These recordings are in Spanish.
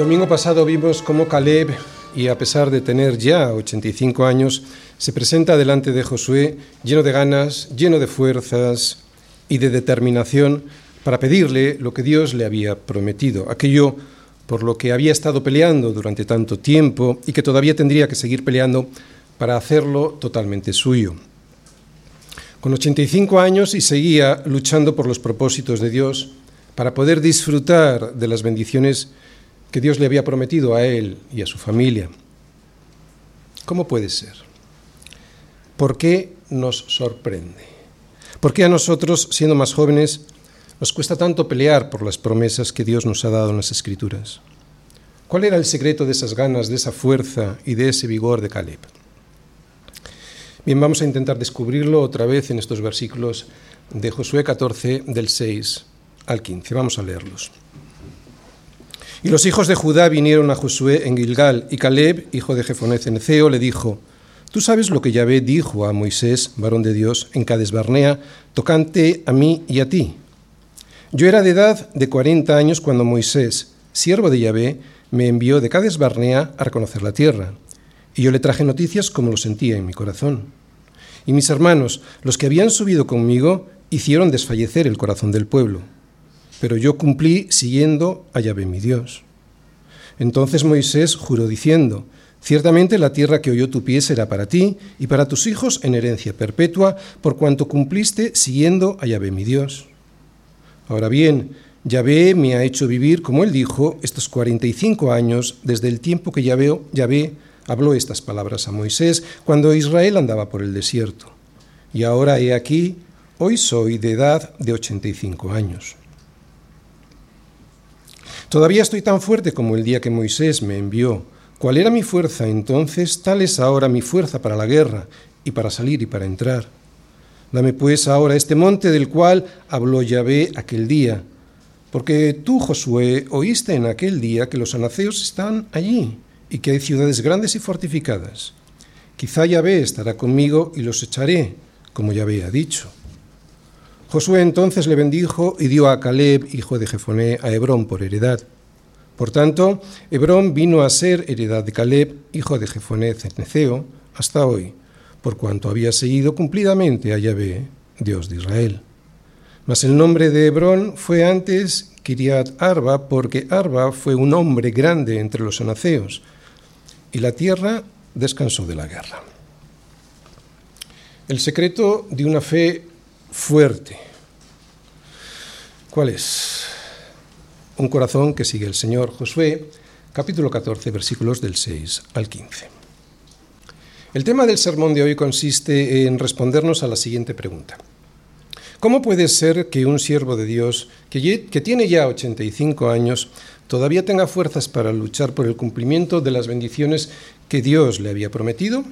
Domingo pasado vimos cómo Caleb, y a pesar de tener ya 85 años, se presenta delante de Josué lleno de ganas, lleno de fuerzas y de determinación para pedirle lo que Dios le había prometido, aquello por lo que había estado peleando durante tanto tiempo y que todavía tendría que seguir peleando para hacerlo totalmente suyo. Con 85 años y seguía luchando por los propósitos de Dios para poder disfrutar de las bendiciones que Dios le había prometido a él y a su familia. ¿Cómo puede ser? ¿Por qué nos sorprende? ¿Por qué a nosotros, siendo más jóvenes, nos cuesta tanto pelear por las promesas que Dios nos ha dado en las Escrituras? ¿Cuál era el secreto de esas ganas, de esa fuerza y de ese vigor de Caleb? Bien, vamos a intentar descubrirlo otra vez en estos versículos de Josué 14, del 6 al 15. Vamos a leerlos. Y los hijos de Judá vinieron a Josué en Gilgal, y Caleb, hijo de Jefonez en Ceo, le dijo, Tú sabes lo que Yahvé dijo a Moisés, varón de Dios, en Cades Barnea, tocante a mí y a ti. Yo era de edad de cuarenta años cuando Moisés, siervo de Yahvé, me envió de Cades Barnea a reconocer la tierra. Y yo le traje noticias como lo sentía en mi corazón. Y mis hermanos, los que habían subido conmigo, hicieron desfallecer el corazón del pueblo pero yo cumplí siguiendo a Yahvé mi Dios. Entonces Moisés juró diciendo, Ciertamente la tierra que oyó tu pie será para ti y para tus hijos en herencia perpetua, por cuanto cumpliste siguiendo a Yahvé mi Dios. Ahora bien, Yahvé me ha hecho vivir, como él dijo, estos cuarenta y cinco años desde el tiempo que Yahvé, habló estas palabras a Moisés, cuando Israel andaba por el desierto. Y ahora he aquí, hoy soy de edad de ochenta y cinco años. Todavía estoy tan fuerte como el día que Moisés me envió. ¿Cuál era mi fuerza entonces? Tal es ahora mi fuerza para la guerra y para salir y para entrar. Dame pues ahora este monte del cual habló Yahvé aquel día, porque tú, Josué, oíste en aquel día que los anaceos están allí y que hay ciudades grandes y fortificadas. Quizá Yahvé estará conmigo y los echaré, como Yahvé ha dicho. Josué entonces le bendijo y dio a Caleb, hijo de Jefoné, a Hebrón por heredad. Por tanto, Hebrón vino a ser heredad de Caleb, hijo de Jefoné Ceneceo, hasta hoy, por cuanto había seguido cumplidamente a Yahvé, Dios de Israel. Mas el nombre de Hebrón fue antes Kiriat Arba, porque Arba fue un hombre grande entre los anaceos, y la tierra descansó de la guerra. El secreto de una fe fuerte. ¿Cuál es? Un corazón que sigue el Señor. Josué, capítulo 14, versículos del 6 al 15. El tema del sermón de hoy consiste en respondernos a la siguiente pregunta. ¿Cómo puede ser que un siervo de Dios, que, que tiene ya 85 años, todavía tenga fuerzas para luchar por el cumplimiento de las bendiciones que Dios le había prometido?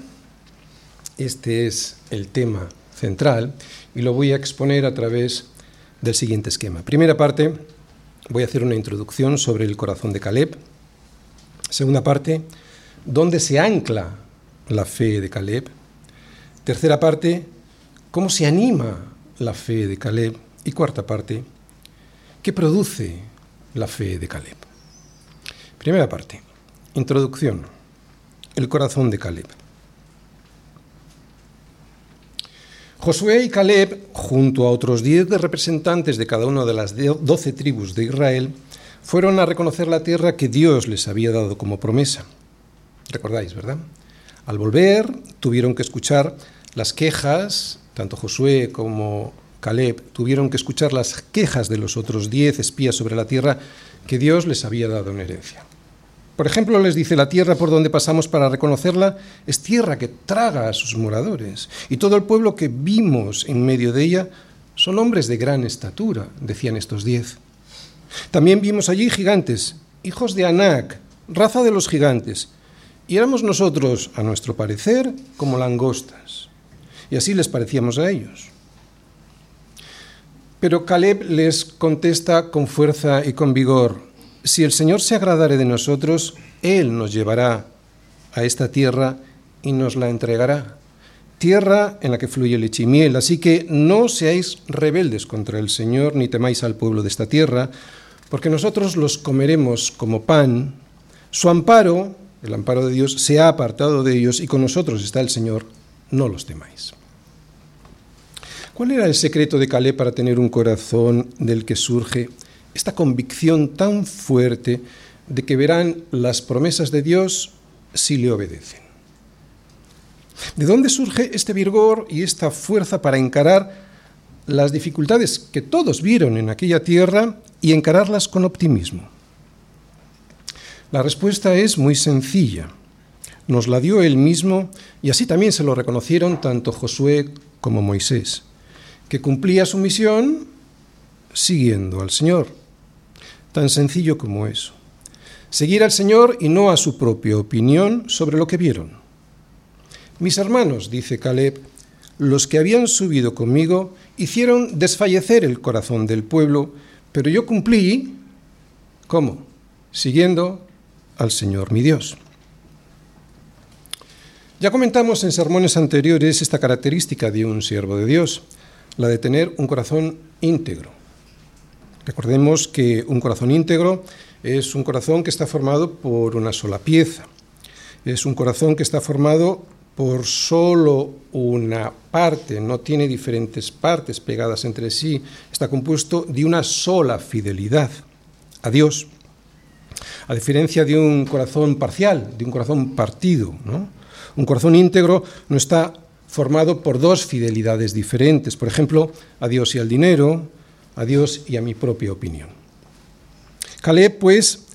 Este es el tema central y lo voy a exponer a través del siguiente esquema. Primera parte, voy a hacer una introducción sobre el corazón de Caleb. Segunda parte, dónde se ancla la fe de Caleb. Tercera parte, cómo se anima la fe de Caleb. Y cuarta parte, qué produce la fe de Caleb. Primera parte, introducción, el corazón de Caleb. Josué y Caleb, junto a otros diez representantes de cada una de las doce tribus de Israel, fueron a reconocer la tierra que Dios les había dado como promesa. Recordáis, ¿verdad? Al volver, tuvieron que escuchar las quejas, tanto Josué como Caleb tuvieron que escuchar las quejas de los otros diez espías sobre la tierra que Dios les había dado en herencia. Por ejemplo, les dice, la tierra por donde pasamos para reconocerla es tierra que traga a sus moradores, y todo el pueblo que vimos en medio de ella son hombres de gran estatura, decían estos diez. También vimos allí gigantes, hijos de Anac, raza de los gigantes, y éramos nosotros, a nuestro parecer, como langostas, y así les parecíamos a ellos. Pero Caleb les contesta con fuerza y con vigor, si el Señor se agradare de nosotros, Él nos llevará a esta tierra y nos la entregará. Tierra en la que fluye leche y miel. Así que no seáis rebeldes contra el Señor, ni temáis al pueblo de esta tierra, porque nosotros los comeremos como pan Su amparo, el amparo de Dios, se ha apartado de ellos y con nosotros está el Señor, no los temáis. ¿Cuál era el secreto de Caleb para tener un corazón del que surge esta convicción tan fuerte de que verán las promesas de Dios si le obedecen? ¿De dónde surge este vigor y esta fuerza para encarar las dificultades que todos vieron en aquella tierra y encararlas con optimismo? La respuesta es muy sencilla. Nos la dio él mismo y así también se lo reconocieron tanto Josué como Moisés que cumplía su misión siguiendo al Señor. Tan sencillo como eso. Seguir al Señor y no a su propia opinión sobre lo que vieron. Mis hermanos, dice Caleb, los que habían subido conmigo hicieron desfallecer el corazón del pueblo, pero yo cumplí, ¿cómo? Siguiendo al Señor mi Dios. Ya comentamos en sermones anteriores esta característica de un siervo de Dios la de tener un corazón íntegro. Recordemos que un corazón íntegro es un corazón que está formado por una sola pieza. Es un corazón que está formado por solo una parte, no tiene diferentes partes pegadas entre sí, está compuesto de una sola fidelidad a Dios. A diferencia de un corazón parcial, de un corazón partido, Un corazón íntegro no está formado por dos fidelidades diferentes, por ejemplo, a Dios y al dinero, a Dios y a mi propia opinión. Caleb, pues,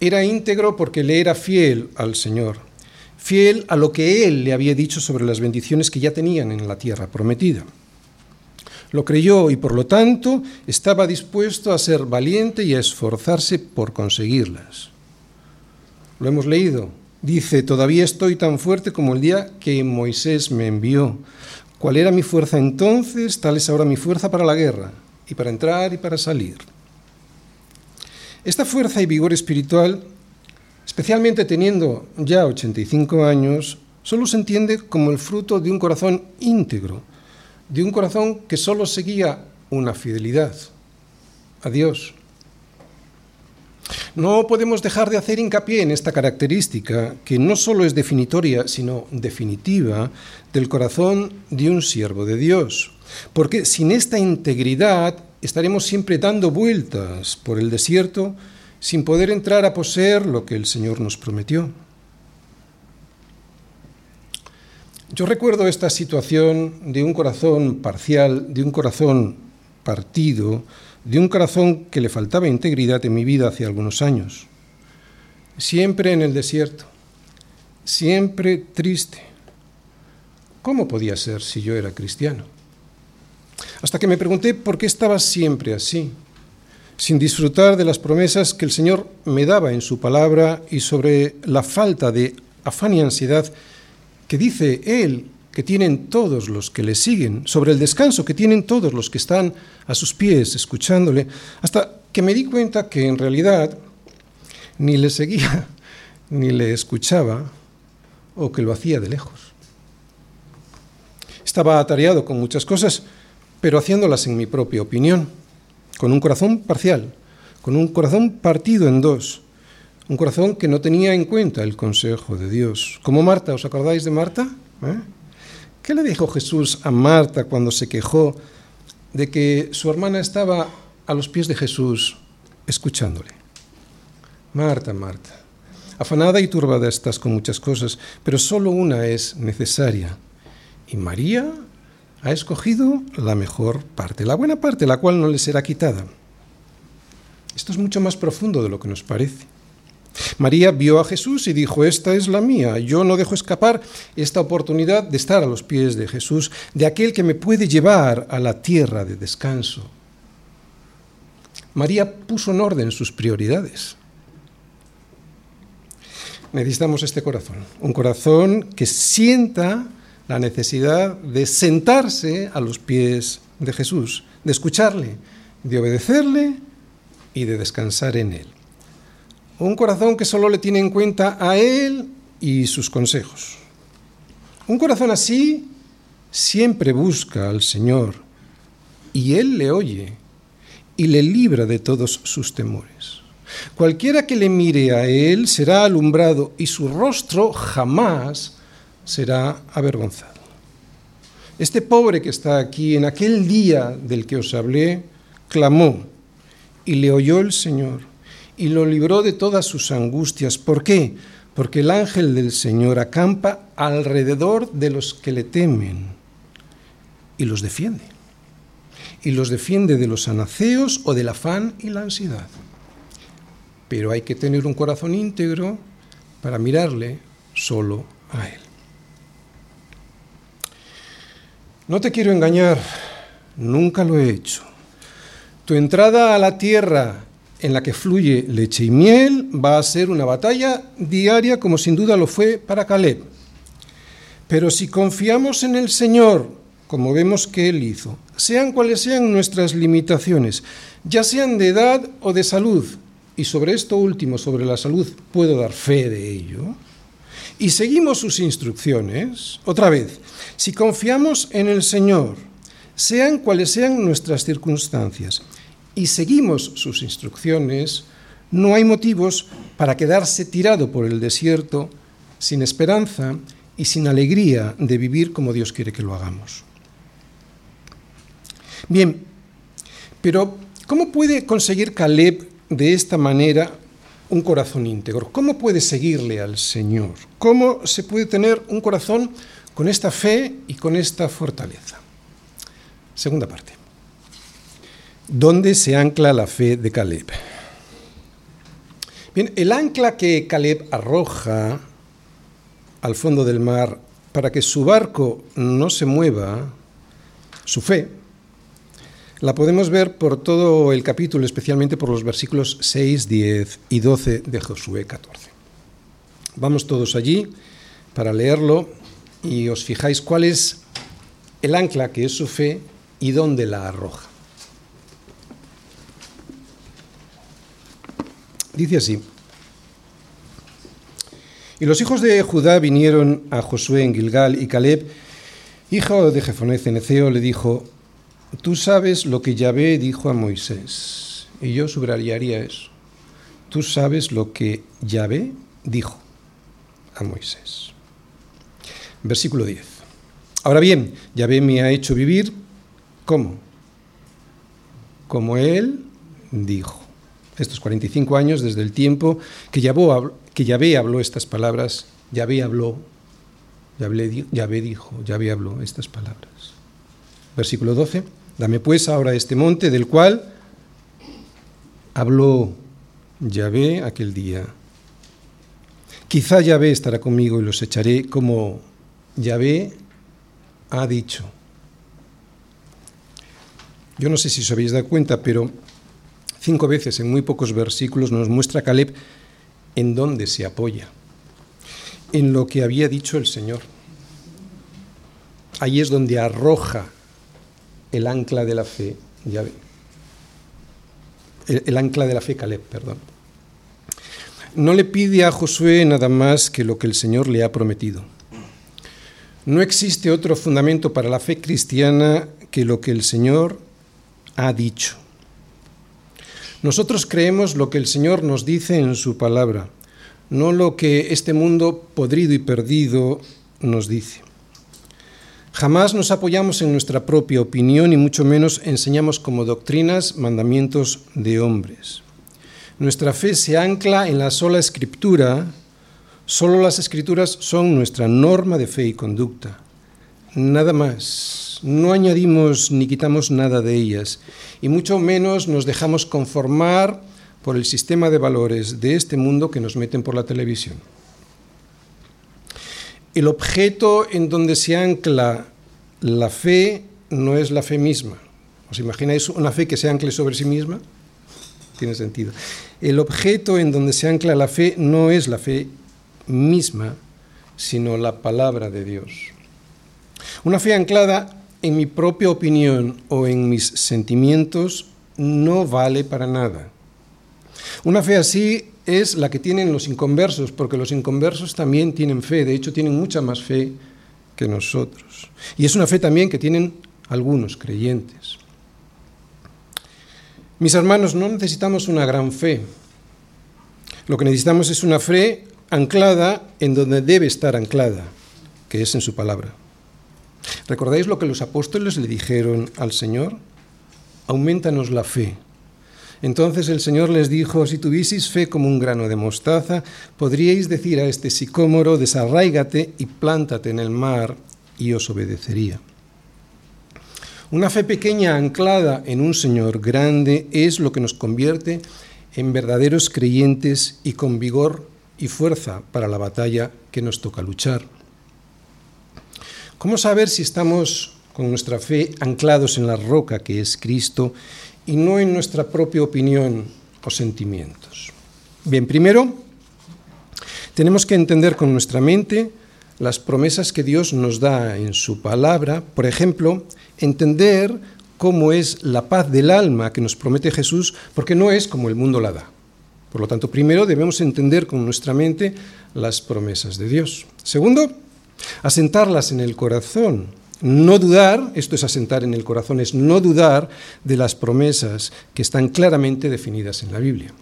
era íntegro porque le era fiel al Señor, fiel a lo que él le había dicho sobre las bendiciones que ya tenían en la tierra prometida. Lo creyó y por lo tanto estaba dispuesto a ser valiente y a esforzarse por conseguirlas. Lo hemos leído Dice, todavía estoy tan fuerte como el día que Moisés me envió. ¿Cuál era mi fuerza entonces? Tal es ahora mi fuerza para la guerra, y para entrar y para salir. Esta fuerza y vigor espiritual, especialmente teniendo ya 85 años, solo se entiende como el fruto de un corazón íntegro, de un corazón que solo seguía una fidelidad a Dios. No podemos dejar de hacer hincapié en esta característica, que no solo es definitoria, sino definitiva, del corazón de un siervo de Dios. Porque sin esta integridad estaremos siempre dando vueltas por el desierto sin poder entrar a poseer lo que el Señor nos prometió. Yo recuerdo esta situación de un corazón parcial, de un corazón partido, de un corazón que le faltaba integridad en mi vida hace algunos años. Siempre en el desierto, siempre triste. ¿Cómo podía ser si yo era cristiano? Hasta que me pregunté por qué estaba siempre así, sin disfrutar de las promesas que el Señor me daba en su palabra y sobre la falta de afán y ansiedad que dice Él que tienen todos los que le siguen, sobre el descanso que tienen todos los que están a sus pies escuchándole, hasta que me di cuenta que en realidad ni le seguía, ni le escuchaba, o que lo hacía de lejos. Estaba atareado con muchas cosas, pero haciéndolas en mi propia opinión, con un corazón parcial, con un corazón partido en dos, un corazón que no tenía en cuenta el consejo de Dios. Como Marta, ¿os acordáis de Marta? ¿Eh? ¿Qué le dijo Jesús a Marta cuando se quejó de que su hermana estaba a los pies de Jesús escuchándole? Marta, Marta, afanada y turbada estás con muchas cosas, pero solo una es necesaria. Y María ha escogido la mejor parte, la buena parte, la cual no le será quitada. Esto es mucho más profundo de lo que nos parece. María vio a Jesús y dijo, esta es la mía, yo no dejo escapar esta oportunidad de estar a los pies de Jesús, de aquel que me puede llevar a la tierra de descanso. María puso en orden sus prioridades. Necesitamos este corazón, un corazón que sienta la necesidad de sentarse a los pies de Jesús, de escucharle, de obedecerle y de descansar en él. Un corazón que solo le tiene en cuenta a Él y sus consejos. Un corazón así siempre busca al Señor y Él le oye y le libra de todos sus temores. Cualquiera que le mire a él será alumbrado y su rostro jamás será avergonzado. Este pobre que está aquí en aquel día del que os hablé, clamó y le oyó el Señor y lo libró de todas sus angustias. ¿Por qué? Porque el ángel del Señor acampa alrededor de los que le temen y los defiende. Y los defiende de los anaceos o del afán y la ansiedad. Pero hay que tener un corazón íntegro para mirarle solo a Él. No te quiero engañar, nunca lo he hecho. Tu entrada a la tierra en la que fluye leche y miel va a ser una batalla diaria como sin duda lo fue para Caleb. Pero si confiamos en el Señor, como vemos que Él hizo, sean cuales sean nuestras limitaciones, ya sean de edad o de salud, y sobre esto último, sobre la salud, puedo dar fe de ello, y seguimos sus instrucciones, otra vez, si confiamos en el Señor, sean cuales sean nuestras circunstancias, y seguimos sus instrucciones, no hay motivos para quedarse tirado por el desierto sin esperanza y sin alegría de vivir como Dios quiere que lo hagamos. Bien, pero ¿cómo puede conseguir Caleb de esta manera un corazón íntegro? ¿Cómo puede seguirle al Señor? ¿Cómo se puede tener un corazón con esta fe y con esta fortaleza? Segunda parte. ¿Dónde se ancla la fe de Caleb? Bien, el ancla que Caleb arroja al fondo del mar para que su barco no se mueva, su fe, la podemos ver por todo el capítulo, especialmente por los versículos 6, 10 y 12 de Josué 14. Vamos todos allí para leerlo y os fijáis cuál es el ancla que es su fe y dónde la arroja. Dice así. Y los hijos de Judá vinieron a Josué en Gilgal y Caleb, hijo de Jefonez Ceneceo, le dijo, tú sabes lo que Yahvé dijo a Moisés. Y yo subrayaría eso. Tú sabes lo que Yahvé dijo a Moisés. Versículo 10. Ahora bien, Yahvé me ha hecho vivir, ¿cómo? Como él dijo estos 45 años desde el tiempo que Yahvé, habló estas palabras, Yahvé habló, Yahvé dijo, Yahvé habló estas palabras. Versículo 12, dame pues ahora este monte del cual habló Yahvé aquel día. Quizá Yahvé estará conmigo y los echaré como Yahvé ha dicho. Yo no sé si os habéis dado cuenta, pero cinco veces en muy pocos versículos nos muestra Caleb en dónde se apoya, en lo que había dicho el Señor. Ahí es donde arroja el ancla de la fe, ya el, el ancla de la fe Caleb, perdón. No le pide a Josué nada más que lo que el Señor le ha prometido. No existe otro fundamento para la fe cristiana que lo que el Señor ha dicho. Nosotros creemos lo que el Señor nos dice en su palabra, no lo que este mundo podrido y perdido nos dice. Jamás nos apoyamos en nuestra propia opinión y mucho menos enseñamos como doctrinas mandamientos de hombres. Nuestra fe se ancla en la sola escritura, solo las escrituras son nuestra norma de fe y conducta. Nada más no añadimos ni quitamos nada de ellas, y mucho menos nos dejamos conformar por el sistema de valores de este mundo que nos meten por la televisión. El objeto en donde se ancla la fe no es la fe misma. ¿Os imagináis una fe que se ancle sobre sí misma? Tiene sentido. El objeto en donde se ancla la fe no es la fe misma, sino la palabra de Dios. Una fe anclada en mi propia opinión o en mis sentimientos no vale para nada. Una fe así es la que tienen los inconversos, porque los inconversos también tienen fe, de hecho tienen mucha más fe que nosotros. Y es una fe también que tienen algunos creyentes. Mis hermanos, no necesitamos una gran fe, Lo que necesitamos es una fe anclada en donde debe estar anclada, que es en su palabra. ¿Recordáis lo que los apóstoles le dijeron al Señor? Aumentanos la fe. Entonces el Señor les dijo, si tuvieseis fe como un grano de mostaza, podríais decir a este sicómoro, desarráigate y plántate en el mar, y os obedecería. Una fe pequeña anclada en un Señor grande es lo que nos convierte en verdaderos creyentes y con vigor y fuerza para la batalla que nos toca luchar. ¿Cómo saber si estamos con nuestra fe anclados en la roca que es Cristo y no en nuestra propia opinión o sentimientos? Bien, primero, tenemos que entender con nuestra mente las promesas que Dios nos da en su palabra, por ejemplo, entender cómo es la paz del alma que nos promete Jesús, porque no es como el mundo la da. Por lo tanto, primero debemos entender con nuestra mente las promesas de Dios. Segundo, asentarlas en el corazón. No dudar, esto es asentar en el corazón, es no dudar de las promesas que están claramente definidas en la Biblia.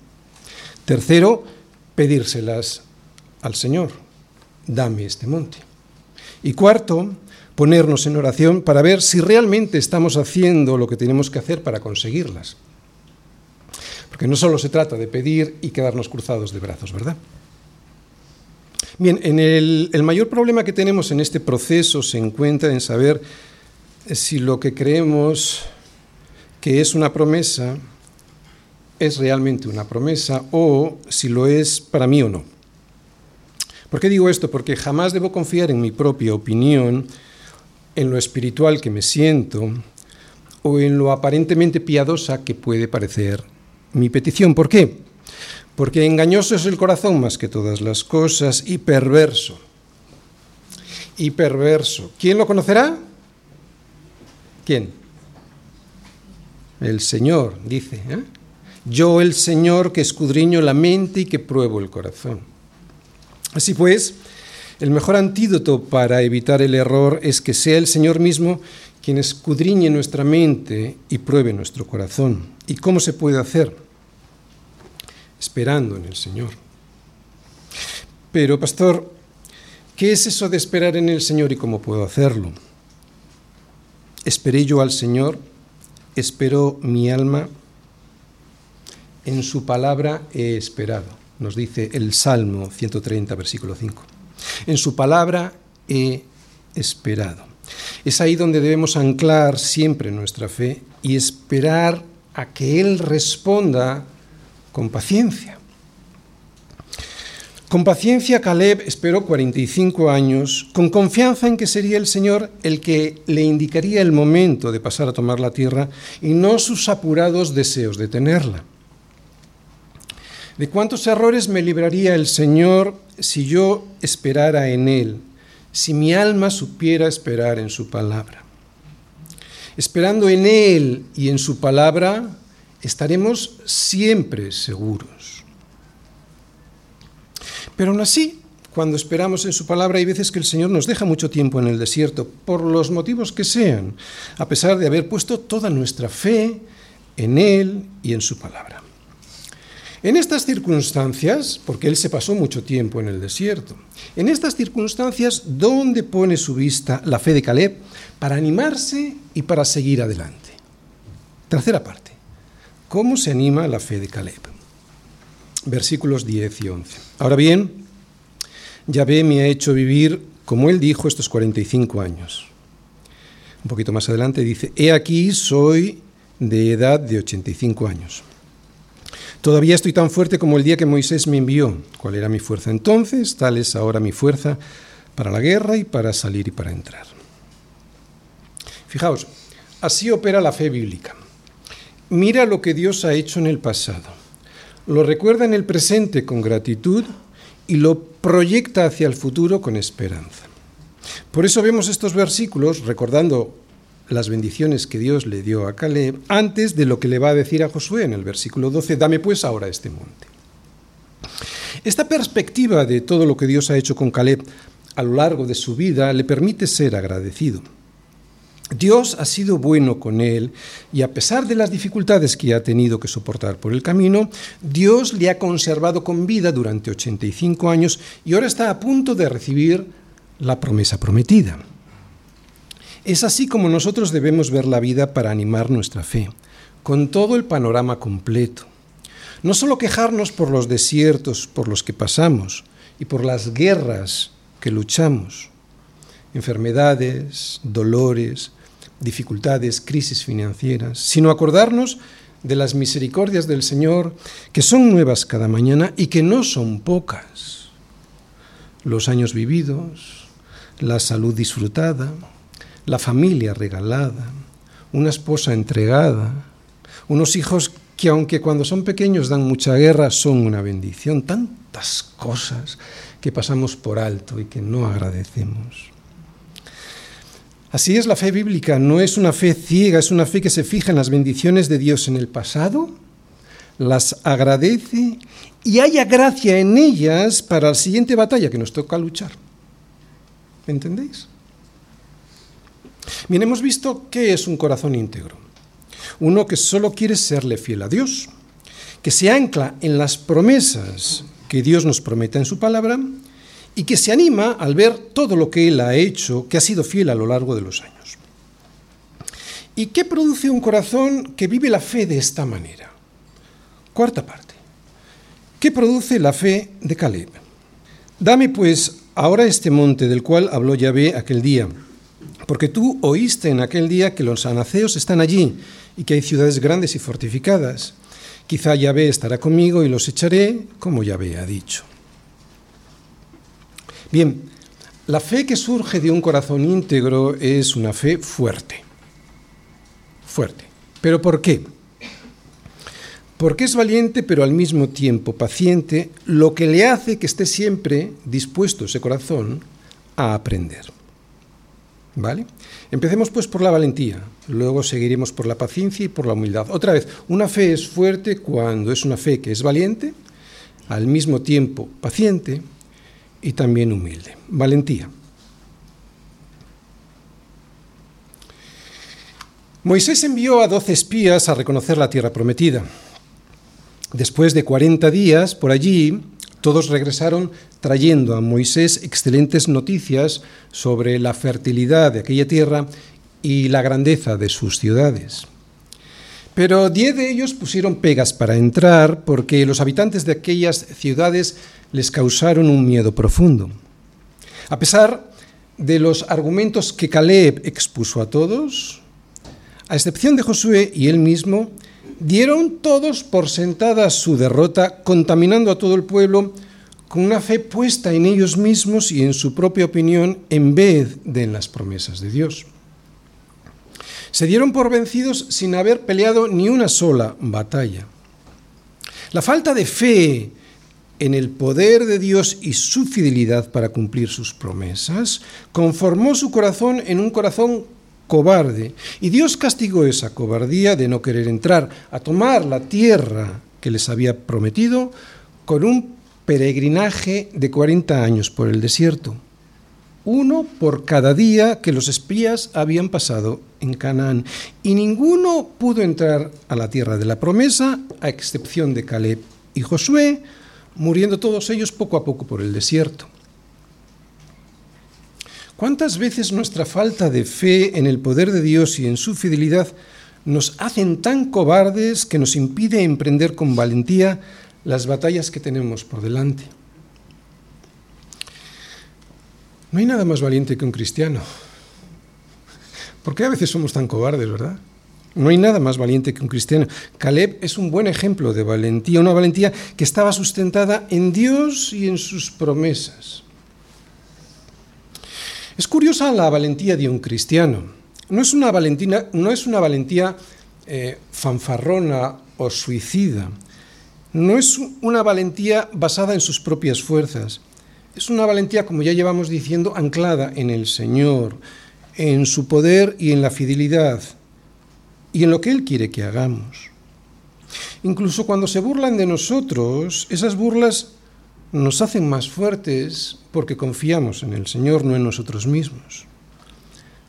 Tercero, pedírselas al Señor. Dame este monte. Y cuarto, ponernos en oración para ver si realmente estamos haciendo lo que tenemos que hacer para conseguirlas. Porque no solo se trata de pedir y quedarnos cruzados de brazos, ¿verdad? Bien, en el, el, mayor problema que tenemos en este proceso se encuentra en saber si lo que creemos que es una promesa es realmente una promesa o si lo es para mí o no. ¿Por qué digo esto? Porque jamás debo confiar en mi propia opinión, en lo espiritual que me siento o en lo aparentemente piadosa que puede parecer mi petición. ¿Por qué? Porque engañoso es el corazón más que todas las cosas y perverso. Y perverso. ¿Quién lo conocerá? ¿Quién? El Señor, dice. ¿eh? Yo el Señor que escudriño la mente y que pruebo el corazón. Así pues, el mejor antídoto para evitar el error es que sea el Señor mismo quien escudriñe nuestra mente y pruebe nuestro corazón. ¿Y cómo se puede hacer? Esperando en el Señor. Pero, pastor, ¿qué es eso de esperar en el Señor y cómo puedo hacerlo? Esperé yo al Señor, espero mi alma, en su palabra he esperado, nos dice el Salmo 130, versículo 5. En su palabra he esperado. Es ahí donde debemos anclar siempre nuestra fe y esperar a que Él responda con paciencia. Con paciencia Caleb esperó 45 años, con confianza en que sería el Señor el que le indicaría el momento de pasar a tomar la tierra y no sus apurados deseos de tenerla. ¿De cuántos errores me libraría el Señor si yo esperara en Él, si mi alma supiera esperar en su palabra? Esperando en Él y en su palabra, estaremos siempre seguros. Pero aún así, cuando esperamos en su palabra, hay veces que el Señor nos deja mucho tiempo en el desierto, por los motivos que sean, a pesar de haber puesto toda nuestra fe en Él y en su palabra. En estas circunstancias, porque Él se pasó mucho tiempo en el desierto, en estas circunstancias, ¿dónde pone su vista la fe de Caleb para animarse y para seguir adelante? Tercera parte. ¿Cómo se anima la fe de Caleb? Versículos 10 y 11. Ahora bien, Yahvé me ha hecho vivir, como él dijo, estos 45 años. Un poquito más adelante dice, he aquí soy de edad de 85 años. Todavía estoy tan fuerte como el día que Moisés me envió. ¿Cuál era mi fuerza entonces? Tal es ahora mi fuerza para la guerra y para salir y para entrar. Fijaos, así opera la fe bíblica mira lo que Dios ha hecho en el pasado, lo recuerda en el presente con gratitud y lo proyecta hacia el futuro con esperanza. Por eso vemos estos versículos recordando las bendiciones que Dios le dio a Caleb antes de lo que le va a decir a Josué en el versículo 12, dame pues ahora este monte. Esta perspectiva de todo lo que Dios ha hecho con Caleb a lo largo de su vida le permite ser agradecido. Dios ha sido bueno con él y a pesar de las dificultades que ha tenido que soportar por el camino, Dios le ha conservado con vida durante 85 años y ahora está a punto de recibir la promesa prometida. Es así como nosotros debemos ver la vida para animar nuestra fe, con todo el panorama completo. No solo quejarnos por los desiertos por los que pasamos y por las guerras que luchamos, enfermedades, dolores, dificultades, crisis financieras, sino acordarnos de las misericordias del Señor que son nuevas cada mañana y que no son pocas. Los años vividos, la salud disfrutada, la familia regalada, una esposa entregada, unos hijos que aunque cuando son pequeños dan mucha guerra, son una bendición, tantas cosas que pasamos por alto y que no agradecemos. Así es la fe bíblica, no es una fe ciega, es una fe que se fija en las bendiciones de Dios en el pasado, las agradece y haya gracia en ellas para la siguiente batalla que nos toca luchar. ¿Me entendéis? Bien, hemos visto qué es un corazón íntegro. Uno que solo quiere serle fiel a Dios, que se ancla en las promesas que Dios nos promete en su palabra y que se anima al ver todo lo que Él ha hecho, que ha sido fiel a lo largo de los años. ¿Y qué produce un corazón que vive la fe de esta manera? Cuarta parte. ¿Qué produce la fe de Caleb? Dame pues ahora este monte del cual habló Yahvé aquel día, porque tú oíste en aquel día que los anaceos están allí y que hay ciudades grandes y fortificadas. Quizá Yahvé estará conmigo y los echaré, como Yahvé ha dicho. Bien, la fe que surge de un corazón íntegro es una fe fuerte. Fuerte. ¿Pero por qué? Porque es valiente pero al mismo tiempo paciente, lo que le hace que esté siempre dispuesto ese corazón a aprender. ¿Vale? Empecemos pues por la valentía, luego seguiremos por la paciencia y por la humildad. Otra vez, una fe es fuerte cuando es una fe que es valiente, al mismo tiempo paciente, y también humilde. Valentía. Moisés envió a doce espías a reconocer la tierra prometida. Después de cuarenta días por allí, todos regresaron trayendo a Moisés excelentes noticias sobre la fertilidad de aquella tierra y la grandeza de sus ciudades. Pero diez de ellos pusieron pegas para entrar porque los habitantes de aquellas ciudades les causaron un miedo profundo. A pesar de los argumentos que Caleb expuso a todos, a excepción de Josué y él mismo, dieron todos por sentada su derrota, contaminando a todo el pueblo con una fe puesta en ellos mismos y en su propia opinión en vez de en las promesas de Dios. Se dieron por vencidos sin haber peleado ni una sola batalla. La falta de fe en el poder de Dios y su fidelidad para cumplir sus promesas, conformó su corazón en un corazón cobarde. Y Dios castigó esa cobardía de no querer entrar a tomar la tierra que les había prometido con un peregrinaje de 40 años por el desierto, uno por cada día que los espías habían pasado en Canaán, y ninguno pudo entrar a la tierra de la promesa, a excepción de Caleb y Josué, muriendo todos ellos poco a poco por el desierto. ¿Cuántas veces nuestra falta de fe en el poder de Dios y en su fidelidad nos hacen tan cobardes que nos impide emprender con valentía las batallas que tenemos por delante? No hay nada más valiente que un cristiano. ¿Por qué a veces somos tan cobardes, verdad? No hay nada más valiente que un cristiano. Caleb es un buen ejemplo de valentía, una valentía que estaba sustentada en Dios y en sus promesas. Es curiosa la valentía de un cristiano. No es una, no es una valentía eh, fanfarrona o suicida. No es una valentía basada en sus propias fuerzas. Es una valentía, como ya llevamos diciendo, anclada en el Señor, en su poder y en la fidelidad y en lo que Él quiere que hagamos. Incluso cuando se burlan de nosotros, esas burlas nos hacen más fuertes porque confiamos en el Señor, no en nosotros mismos.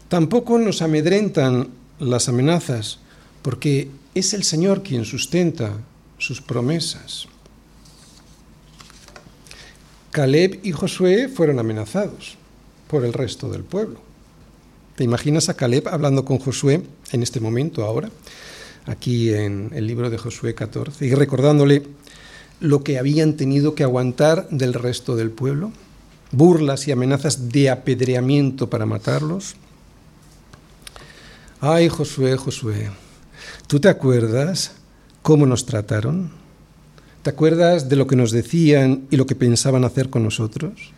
Tampoco nos amedrentan las amenazas, porque es el Señor quien sustenta sus promesas. Caleb y Josué fueron amenazados por el resto del pueblo. ¿Te imaginas a Caleb hablando con Josué en este momento ahora? Aquí en el libro de Josué 14 y recordándole lo que habían tenido que aguantar del resto del pueblo, burlas y amenazas de apedreamiento para matarlos. Ay, Josué, Josué, ¿tú te acuerdas cómo nos trataron? ¿Te acuerdas de lo que nos decían y lo que pensaban hacer con nosotros?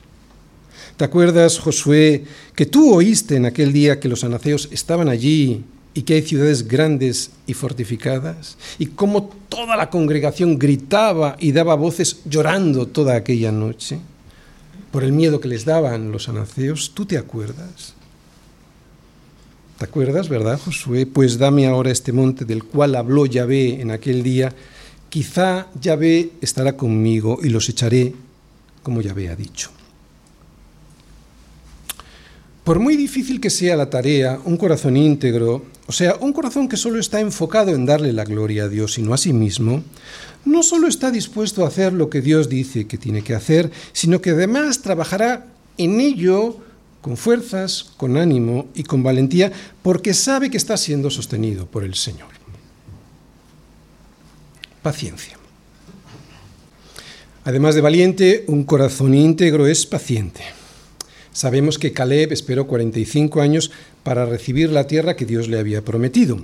¿Te acuerdas, Josué, que tú oíste en aquel día que los anaceos estaban allí y que hay ciudades grandes y fortificadas? Y cómo toda la congregación gritaba y daba voces llorando toda aquella noche por el miedo que les daban los anaceos. ¿Tú te acuerdas? ¿Te acuerdas, verdad, Josué? Pues dame ahora este monte del cual habló Yahvé en aquel día. Quizá Yahvé estará conmigo y los echaré como Yahvé ha dicho. Por muy difícil que sea la tarea, un corazón íntegro, o sea, un corazón que solo está enfocado en darle la gloria a Dios y no a sí mismo, no solo está dispuesto a hacer lo que Dios dice que tiene que hacer, sino que además trabajará en ello con fuerzas, con ánimo y con valentía, porque sabe que está siendo sostenido por el Señor. Paciencia. Además de valiente, un corazón íntegro es paciente. Sabemos que Caleb esperó 45 años para recibir la tierra que Dios le había prometido.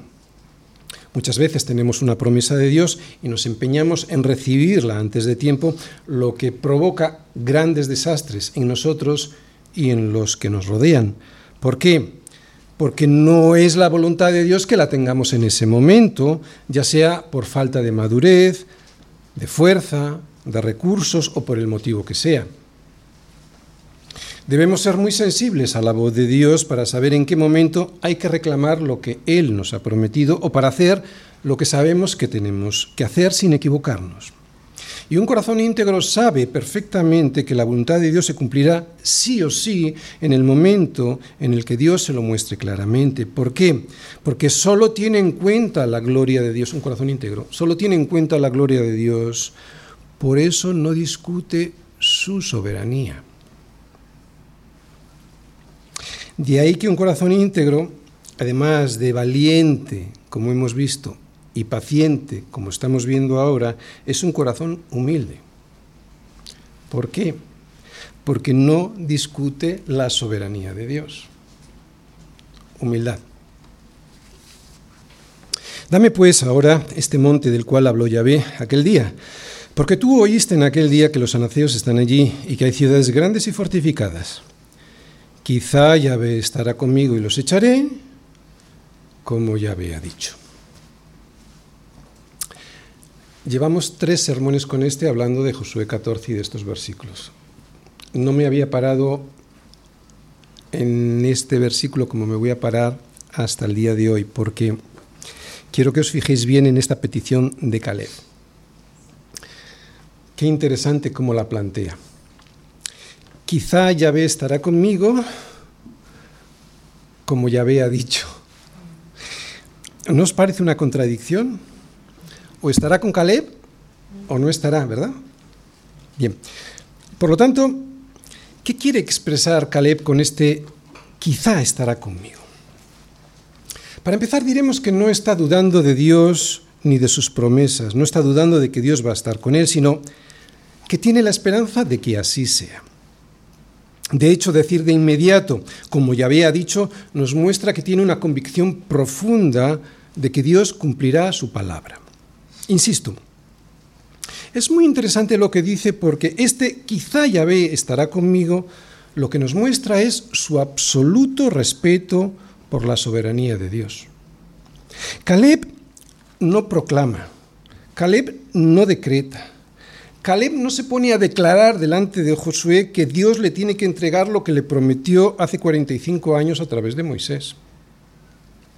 Muchas veces tenemos una promesa de Dios y nos empeñamos en recibirla antes de tiempo, lo que provoca grandes desastres en nosotros y en los que nos rodean. ¿Por qué? Porque no es la voluntad de Dios que la tengamos en ese momento, ya sea por falta de madurez, de fuerza, de recursos o por el motivo que sea. Debemos ser muy sensibles a la voz de Dios para saber en qué momento hay que reclamar lo que Él nos ha prometido o para hacer lo que sabemos que tenemos que hacer sin equivocarnos. Y un corazón íntegro sabe perfectamente que la voluntad de Dios se cumplirá sí o sí en el momento en el que Dios se lo muestre claramente. ¿Por qué? Porque solo tiene en cuenta la gloria de Dios, un corazón íntegro, solo tiene en cuenta la gloria de Dios. Por eso no discute su soberanía. De ahí que un corazón íntegro, además de valiente, como hemos visto, y paciente, como estamos viendo ahora, es un corazón humilde. ¿Por qué? Porque no discute la soberanía de Dios. Humildad. Dame pues ahora este monte del cual habló Yahvé aquel día, porque tú oíste en aquel día que los anaceos están allí y que hay ciudades grandes y fortificadas. Quizá Yahvé estará conmigo y los echaré, como Yahvé ha dicho. Llevamos tres sermones con este hablando de Josué 14 y de estos versículos. No me había parado en este versículo como me voy a parar hasta el día de hoy, porque quiero que os fijéis bien en esta petición de Caleb. Qué interesante cómo la plantea. Quizá Yahvé estará conmigo, como Yahvé ha dicho. ¿No os parece una contradicción? O estará con Caleb o no estará, ¿verdad? Bien. Por lo tanto, ¿qué quiere expresar Caleb con este quizá estará conmigo? Para empezar, diremos que no está dudando de Dios ni de sus promesas, no está dudando de que Dios va a estar con él, sino que tiene la esperanza de que así sea. De hecho, decir de inmediato, como ya había dicho, nos muestra que tiene una convicción profunda de que Dios cumplirá su palabra. Insisto, es muy interesante lo que dice porque este quizá Yahvé estará conmigo, lo que nos muestra es su absoluto respeto por la soberanía de Dios. Caleb no proclama, Caleb no decreta, Caleb no se pone a declarar delante de Josué que Dios le tiene que entregar lo que le prometió hace 45 años a través de Moisés.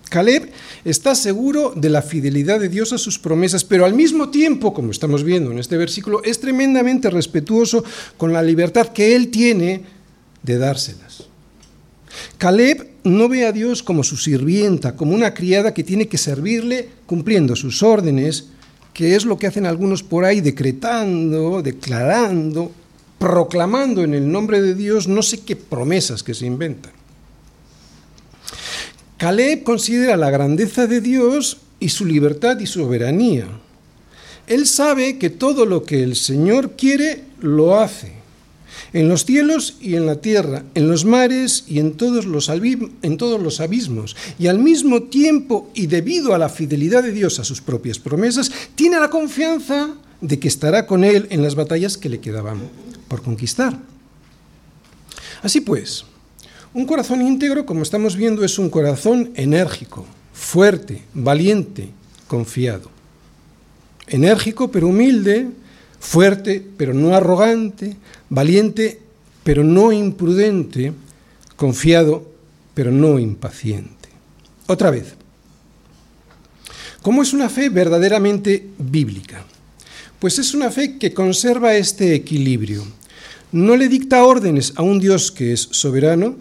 Caleb está seguro de la fidelidad de Dios a sus promesas, pero al mismo tiempo, como estamos viendo en este versículo, es tremendamente respetuoso con la libertad que él tiene de dárselas. Caleb no ve a Dios como su sirvienta, como una criada que tiene que servirle cumpliendo sus órdenes, que es lo que hacen algunos por ahí decretando, declarando, proclamando en el nombre de Dios no sé qué promesas que se inventan. Caleb considera la grandeza de Dios y su libertad y soberanía. Él sabe que todo lo que el Señor quiere, lo hace. En los cielos y en la tierra, en los mares y en todos los, en todos los abismos. Y al mismo tiempo, y debido a la fidelidad de Dios a sus propias promesas, tiene la confianza de que estará con Él en las batallas que le quedaban por conquistar. Así pues, un corazón íntegro, como estamos viendo, es un corazón enérgico, fuerte, valiente, confiado. Enérgico pero humilde, fuerte pero no arrogante, valiente pero no imprudente, confiado pero no impaciente. Otra vez, ¿cómo es una fe verdaderamente bíblica? Pues es una fe que conserva este equilibrio. No le dicta órdenes a un Dios que es soberano,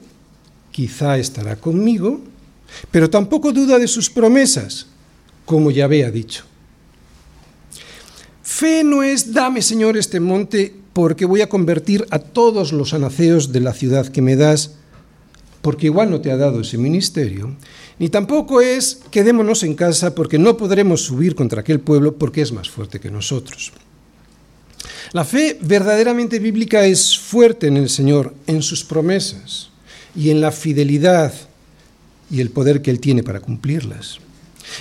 quizá estará conmigo, pero tampoco duda de sus promesas, como ya había dicho. Fe no es dame, Señor, este monte porque voy a convertir a todos los anaceos de la ciudad que me das, porque igual no te ha dado ese ministerio, ni tampoco es quedémonos en casa porque no podremos subir contra aquel pueblo porque es más fuerte que nosotros. La fe verdaderamente bíblica es fuerte en el Señor, en sus promesas y en la fidelidad y el poder que Él tiene para cumplirlas.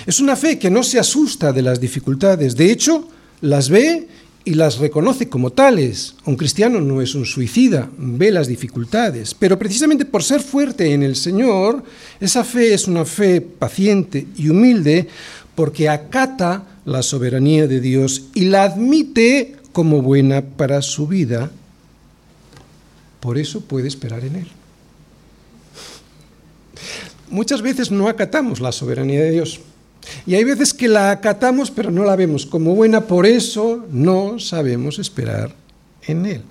Es una fe que no se asusta de las dificultades, de hecho, las ve y las reconoce como tales. Un cristiano no es un suicida, ve las dificultades, pero precisamente por ser fuerte en el Señor, esa fe es una fe paciente y humilde porque acata la soberanía de Dios y la admite como buena para su vida. Por eso puede esperar en Él. Muchas veces no acatamos la soberanía de Dios. Y hay veces que la acatamos pero no la vemos como buena, por eso no sabemos esperar en Él.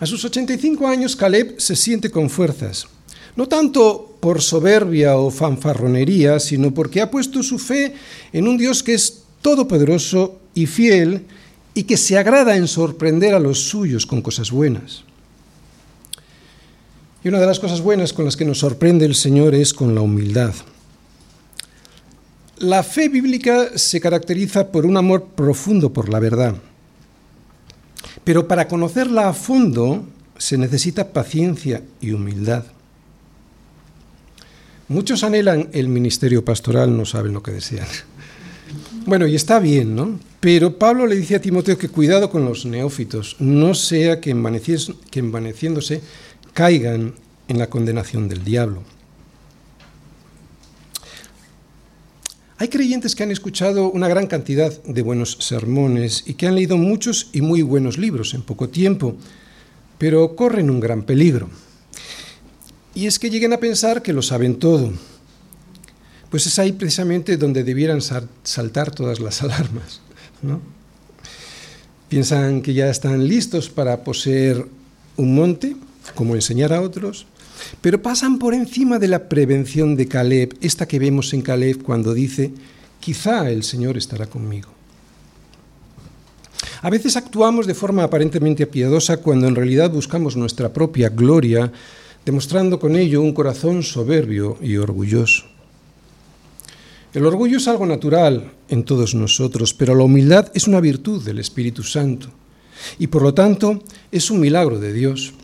A sus 85 años Caleb se siente con fuerzas, no tanto por soberbia o fanfarronería, sino porque ha puesto su fe en un Dios que es todopoderoso y fiel y que se agrada en sorprender a los suyos con cosas buenas. Y una de las cosas buenas con las que nos sorprende el Señor es con la humildad. La fe bíblica se caracteriza por un amor profundo por la verdad. Pero para conocerla a fondo se necesita paciencia y humildad. Muchos anhelan el ministerio pastoral, no saben lo que desean. Bueno, y está bien, ¿no? Pero Pablo le dice a Timoteo que cuidado con los neófitos, no sea que, envaneciéndose caigan en la condenación del diablo. Hay creyentes que han escuchado una gran cantidad de buenos sermones y que han leído muchos y muy buenos libros en poco tiempo, pero corren un gran peligro. Y es que lleguen a pensar que lo saben todo. Pues es ahí precisamente donde debieran saltar todas las alarmas. Piensan que ya están listos para poseer un monte, como enseñar a otros, pero pasan por encima de la prevención de Caleb, esta que vemos en Caleb cuando dice, quizá el Señor estará conmigo. A veces actuamos de forma aparentemente piadosa cuando en realidad buscamos nuestra propia gloria, demostrando con ello un corazón soberbio y orgulloso. El orgullo es algo natural en todos nosotros, pero la humildad es una virtud del Espíritu Santo y por lo tanto es un milagro de Dios.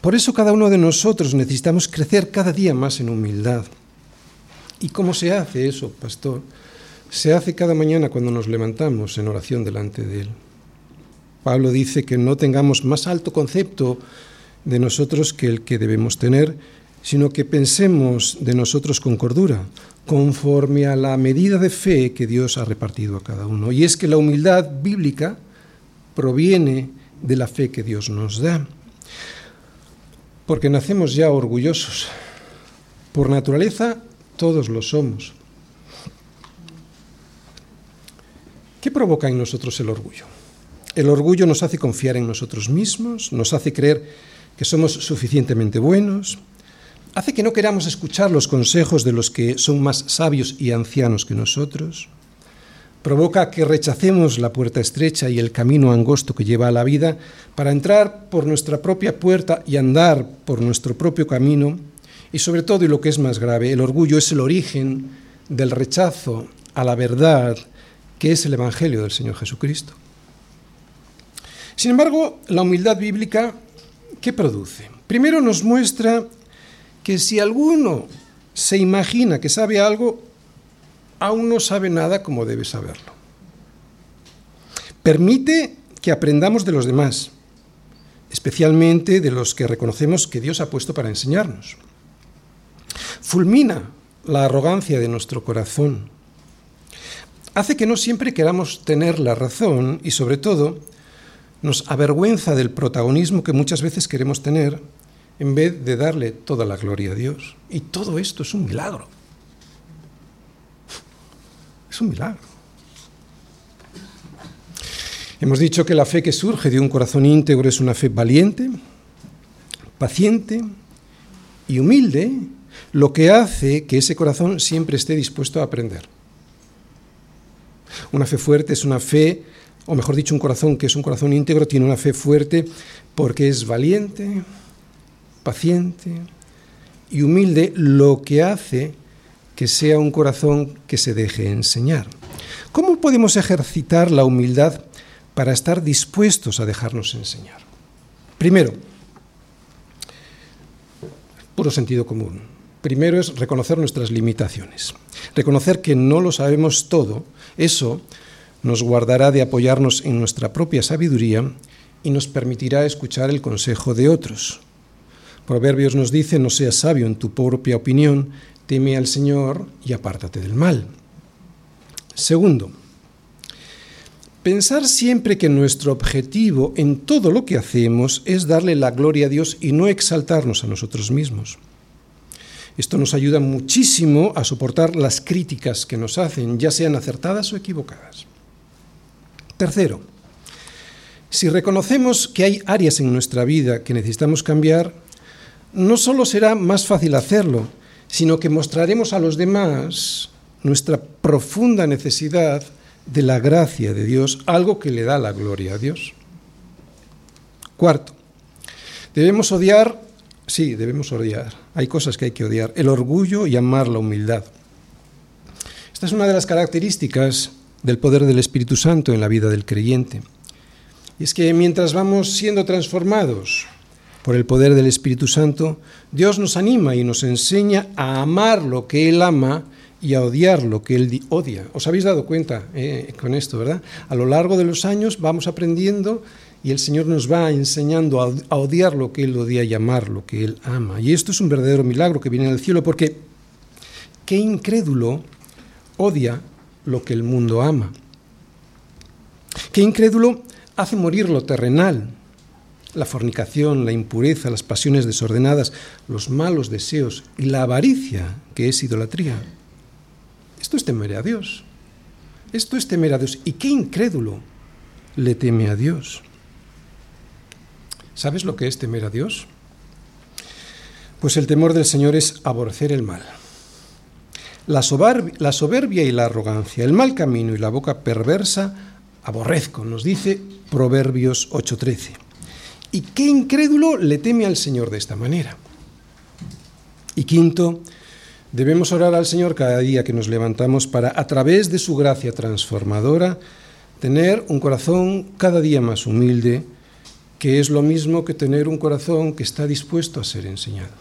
Por eso cada uno de nosotros necesitamos crecer cada día más en humildad. ¿Y cómo se hace eso, pastor? Se hace cada mañana cuando nos levantamos en oración delante de Él. Pablo dice que no tengamos más alto concepto de nosotros que el que debemos tener, sino que pensemos de nosotros con cordura, conforme a la medida de fe que Dios ha repartido a cada uno. Y es que la humildad bíblica proviene de la fe que Dios nos da porque nacemos ya orgullosos. Por naturaleza todos lo somos. ¿Qué provoca en nosotros el orgullo? El orgullo nos hace confiar en nosotros mismos, nos hace creer que somos suficientemente buenos, hace que no queramos escuchar los consejos de los que son más sabios y ancianos que nosotros, provoca que rechacemos la puerta estrecha y el camino angosto que lleva a la vida para entrar por nuestra propia puerta y andar por nuestro propio camino, y sobre todo, y lo que es más grave, el orgullo es el origen del rechazo a la verdad que es el Evangelio del Señor Jesucristo. Sin embargo, la humildad bíblica, ¿qué produce? Primero nos muestra que si alguno se imagina que sabe algo, aún no sabe nada como debe saberlo. Permite que aprendamos de los demás, especialmente de los que reconocemos que Dios ha puesto para enseñarnos. Fulmina la arrogancia de nuestro corazón. Hace que no siempre queramos tener la razón y sobre todo nos avergüenza del protagonismo que muchas veces queremos tener en vez de darle toda la gloria a Dios. Y todo esto es un milagro. Es un milagro. Hemos dicho que la fe que surge de un corazón íntegro es una fe valiente, paciente y humilde, lo que hace que ese corazón siempre esté dispuesto a aprender. Una fe fuerte es una fe, o mejor dicho, un corazón que es un corazón íntegro, tiene una fe fuerte porque es valiente, paciente y humilde, lo que hace que sea un corazón que se deje enseñar. ¿Cómo podemos ejercitar la humildad para estar dispuestos a dejarnos enseñar? Primero, puro sentido común. Primero es reconocer nuestras limitaciones. Reconocer que no lo sabemos todo, eso nos guardará de apoyarnos en nuestra propia sabiduría y nos permitirá escuchar el consejo de otros. Proverbios nos dice, no seas sabio en tu propia opinión, teme al Señor y apártate del mal. Segundo, pensar siempre que nuestro objetivo en todo lo que hacemos es darle la gloria a Dios y no exaltarnos a nosotros mismos. Esto nos ayuda muchísimo a soportar las críticas que nos hacen, ya sean acertadas o equivocadas. Tercero, si reconocemos que hay áreas en nuestra vida que necesitamos cambiar, no solo será más fácil hacerlo, sino que mostraremos a los demás nuestra profunda necesidad de la gracia de Dios, algo que le da la gloria a Dios. Cuarto, debemos odiar, sí, debemos odiar, hay cosas que hay que odiar, el orgullo y amar la humildad. Esta es una de las características del poder del Espíritu Santo en la vida del creyente. Y es que mientras vamos siendo transformados por el poder del Espíritu Santo, Dios nos anima y nos enseña a amar lo que Él ama y a odiar lo que Él odia. ¿Os habéis dado cuenta eh, con esto, verdad? A lo largo de los años vamos aprendiendo y el Señor nos va enseñando a, odiar lo que Él odia y amar lo que Él ama. Y esto es un verdadero milagro que viene del cielo porque qué incrédulo odia lo que el mundo ama. Qué incrédulo hace morir lo terrenal la fornicación, la impureza, las pasiones desordenadas, los malos deseos y la avaricia, que es idolatría. Esto es temer a Dios. Esto es temer a Dios. ¿Y qué incrédulo le teme a Dios? ¿Sabes lo que es temer a Dios? Pues el temor del Señor es aborrecer el mal. La soberbia, y la arrogancia, el mal camino y la boca perversa aborrezco, nos dice Proverbios 8:13. ¿Y qué incrédulo le teme al Señor de esta manera? Y quinto, debemos orar al Señor cada día que nos levantamos para, a través de su gracia transformadora, tener un corazón cada día más humilde, que es lo mismo que tener un corazón que está dispuesto a ser enseñado.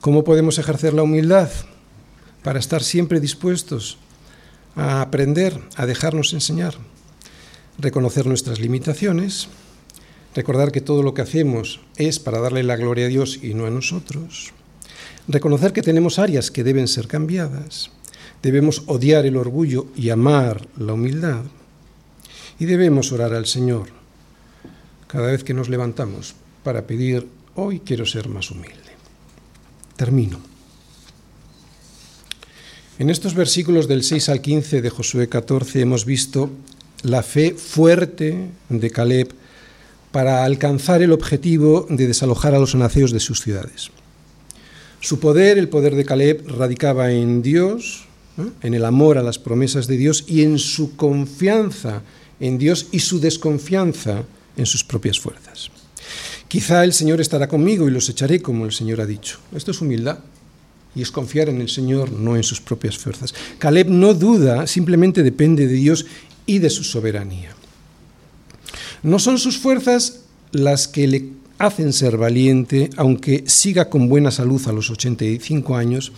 ¿Cómo podemos ejercer la humildad? Para estar siempre dispuestos a aprender, a dejarnos enseñar reconocer nuestras limitaciones, recordar que todo lo que hacemos es para darle la gloria a Dios y no a nosotros, reconocer que tenemos áreas que deben ser cambiadas, debemos odiar el orgullo y amar la humildad, y debemos orar al Señor cada vez que nos levantamos para pedir, hoy quiero ser más humilde. Termino. En estos versículos del 6 al 15 de Josué 14 hemos visto la fe fuerte de Caleb para alcanzar el objetivo de desalojar a los anaceos de sus ciudades. Su poder, el poder de Caleb, radicaba en Dios, en el amor a las promesas de Dios y en su confianza en Dios y su desconfianza en sus propias fuerzas. Quizá el Señor estará conmigo y los echaré como el Señor ha dicho. Esto es humildad y es confiar en el Señor, no en sus propias fuerzas. Caleb no duda, simplemente depende de Dios y de su soberanía. No son sus fuerzas las que le hacen ser valiente, aunque siga con buena salud a los 85 años,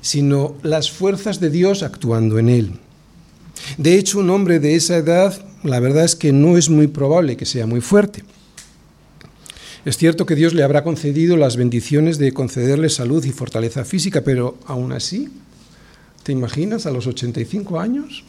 sino las fuerzas de Dios actuando en él. De hecho, un hombre de esa edad, la verdad es que no es muy probable que sea muy fuerte. Es cierto que Dios le habrá concedido las bendiciones de concederle salud y fortaleza física, pero aún así, ¿te imaginas a los 85 años?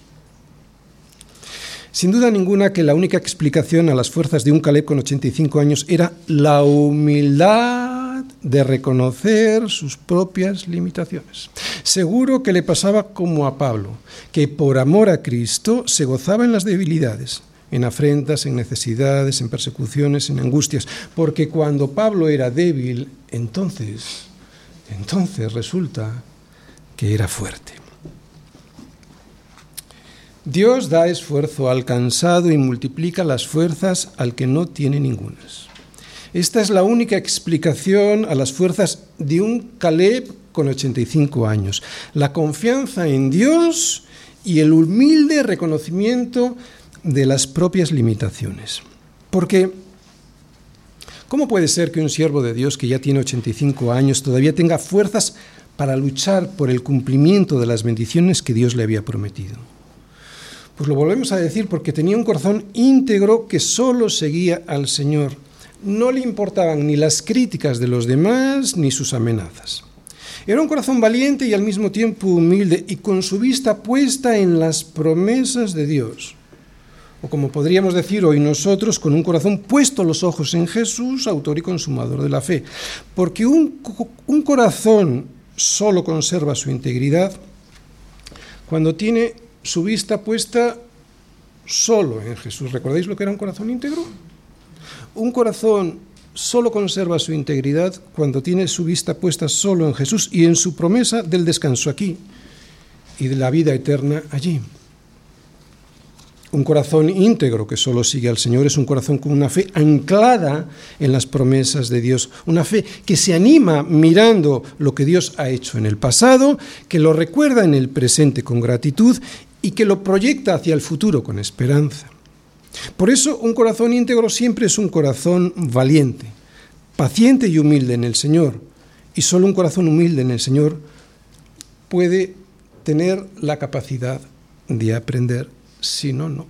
Sin duda ninguna que la única explicación a las fuerzas de un Caleb con 85 años era la humildad de reconocer sus propias limitaciones. Seguro que le pasaba como a Pablo, que por amor a Cristo se gozaba en las debilidades en afrentas, en necesidades, en persecuciones, en angustias, porque cuando Pablo era débil, entonces, entonces resulta que era fuerte. Dios da esfuerzo al cansado y multiplica las fuerzas al que no tiene ningunas. Esta es la única explicación a las fuerzas de un Caleb con 85 años. La confianza en Dios y el humilde reconocimiento de las propias limitaciones. Porque, ¿cómo puede ser que un siervo de Dios que ya tiene 85 años todavía tenga fuerzas para luchar por el cumplimiento de las bendiciones que Dios le había prometido? Pues lo volvemos a decir porque tenía un corazón íntegro que solo seguía al Señor. No le importaban ni las críticas de los demás ni sus amenazas. Era un corazón valiente y al mismo tiempo humilde y con su vista puesta en las promesas de Dios o como podríamos decir hoy nosotros, con un corazón puesto los ojos en Jesús, autor y consumador de la fe. Porque un, un corazón solo conserva su integridad cuando tiene su vista puesta solo en Jesús. ¿Recordáis lo que era un corazón íntegro? Un corazón solo conserva su integridad cuando tiene su vista puesta solo en Jesús y en su promesa del descanso aquí y de la vida eterna allí. Un corazón íntegro que solo sigue al Señor es un corazón con una fe anclada en las promesas de Dios, una fe que se anima mirando lo que Dios ha hecho en el pasado, que lo recuerda en el presente con gratitud y que lo proyecta hacia el futuro con esperanza. Por eso un corazón íntegro siempre es un corazón valiente, paciente y humilde en el Señor. Y solo un corazón humilde en el Señor puede tener la capacidad de aprender si no, no.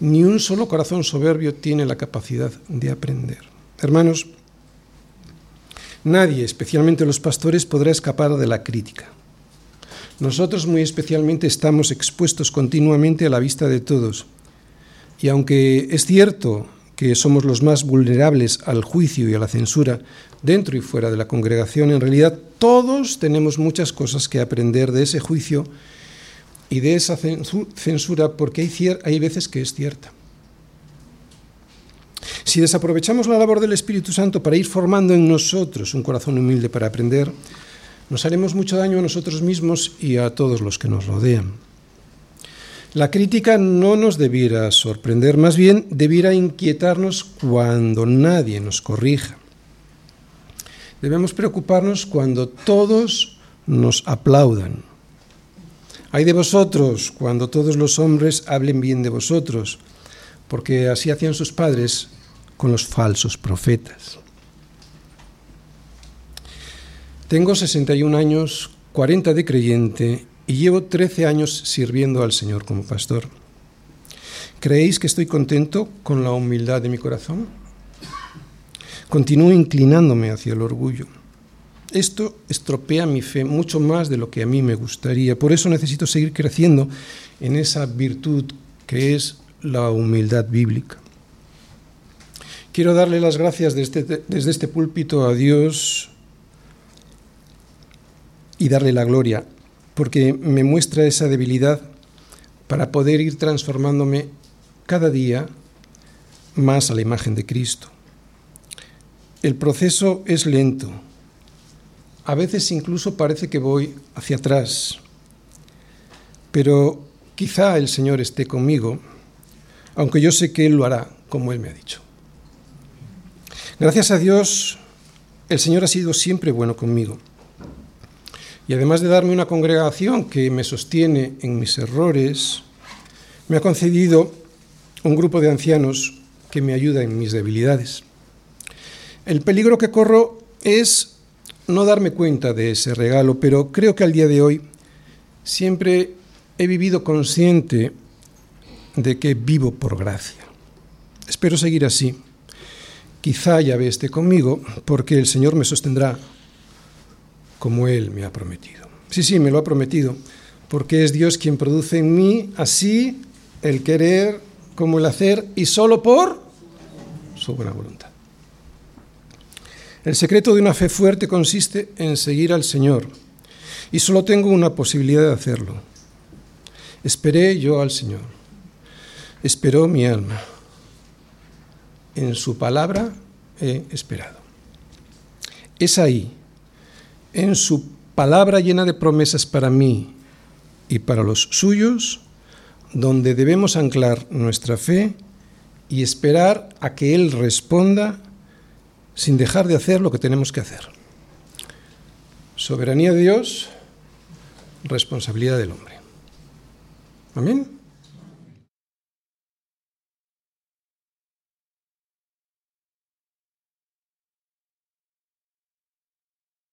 Ni un solo corazón soberbio tiene la capacidad de aprender. Hermanos, nadie, especialmente los pastores, podrá escapar de la crítica. Nosotros muy especialmente estamos expuestos continuamente a la vista de todos. Y aunque es cierto que somos los más vulnerables al juicio y a la censura dentro y fuera de la congregación, en realidad todos tenemos muchas cosas que aprender de ese juicio y de esa censura porque hay, veces que es cierta. Si desaprovechamos la labor del Espíritu Santo para ir formando en nosotros un corazón humilde para aprender, nos haremos mucho daño a nosotros mismos y a todos los que nos rodean. La crítica no nos debiera sorprender, más bien debiera inquietarnos cuando nadie nos corrija. Debemos preocuparnos cuando todos nos aplaudan hay de vosotros cuando todos los hombres hablen bien de vosotros, porque así hacían sus padres con los falsos profetas. Tengo 61 años, 40 de creyente y llevo 13 años sirviendo al Señor como pastor. ¿Creéis que estoy contento con la humildad de mi corazón? Continúo inclinándome hacia el orgullo. Esto estropea mi fe mucho más de lo que a mí me gustaría. Por eso necesito seguir creciendo en esa virtud que es la humildad bíblica. Quiero darle las gracias desde, desde este púlpito a Dios y darle la gloria, porque me muestra esa debilidad para poder ir transformándome cada día más a la imagen de Cristo. El proceso es lento. A veces incluso parece que voy hacia atrás. Pero quizá el Señor esté conmigo, aunque yo sé que Él lo hará como Él me ha dicho. Gracias a Dios, el Señor ha sido siempre bueno conmigo. Y además de darme una congregación que me sostiene en mis errores, me ha concedido un grupo de ancianos que me ayuda en mis debilidades. El peligro que corro es no darme cuenta de ese regalo, pero creo que al día de hoy siempre he vivido consciente de que vivo por gracia. Espero seguir así. Quizá ya esté conmigo porque el Señor me sostendrá como Él me ha prometido. Sí, sí, me lo ha prometido, porque es Dios quien produce en mí así el querer como el hacer y solo por su buena voluntad. El secreto de una fe fuerte consiste en seguir al Señor y solo tengo una posibilidad de hacerlo. Esperé yo al Señor, esperó mi alma. En su palabra he esperado. Es ahí, en su palabra llena de promesas para mí y para los suyos, donde debemos anclar nuestra fe y esperar a que Él responda sin dejar de hacer lo que tenemos que hacer. Soberanía de Dios, responsabilidad del hombre. Amén.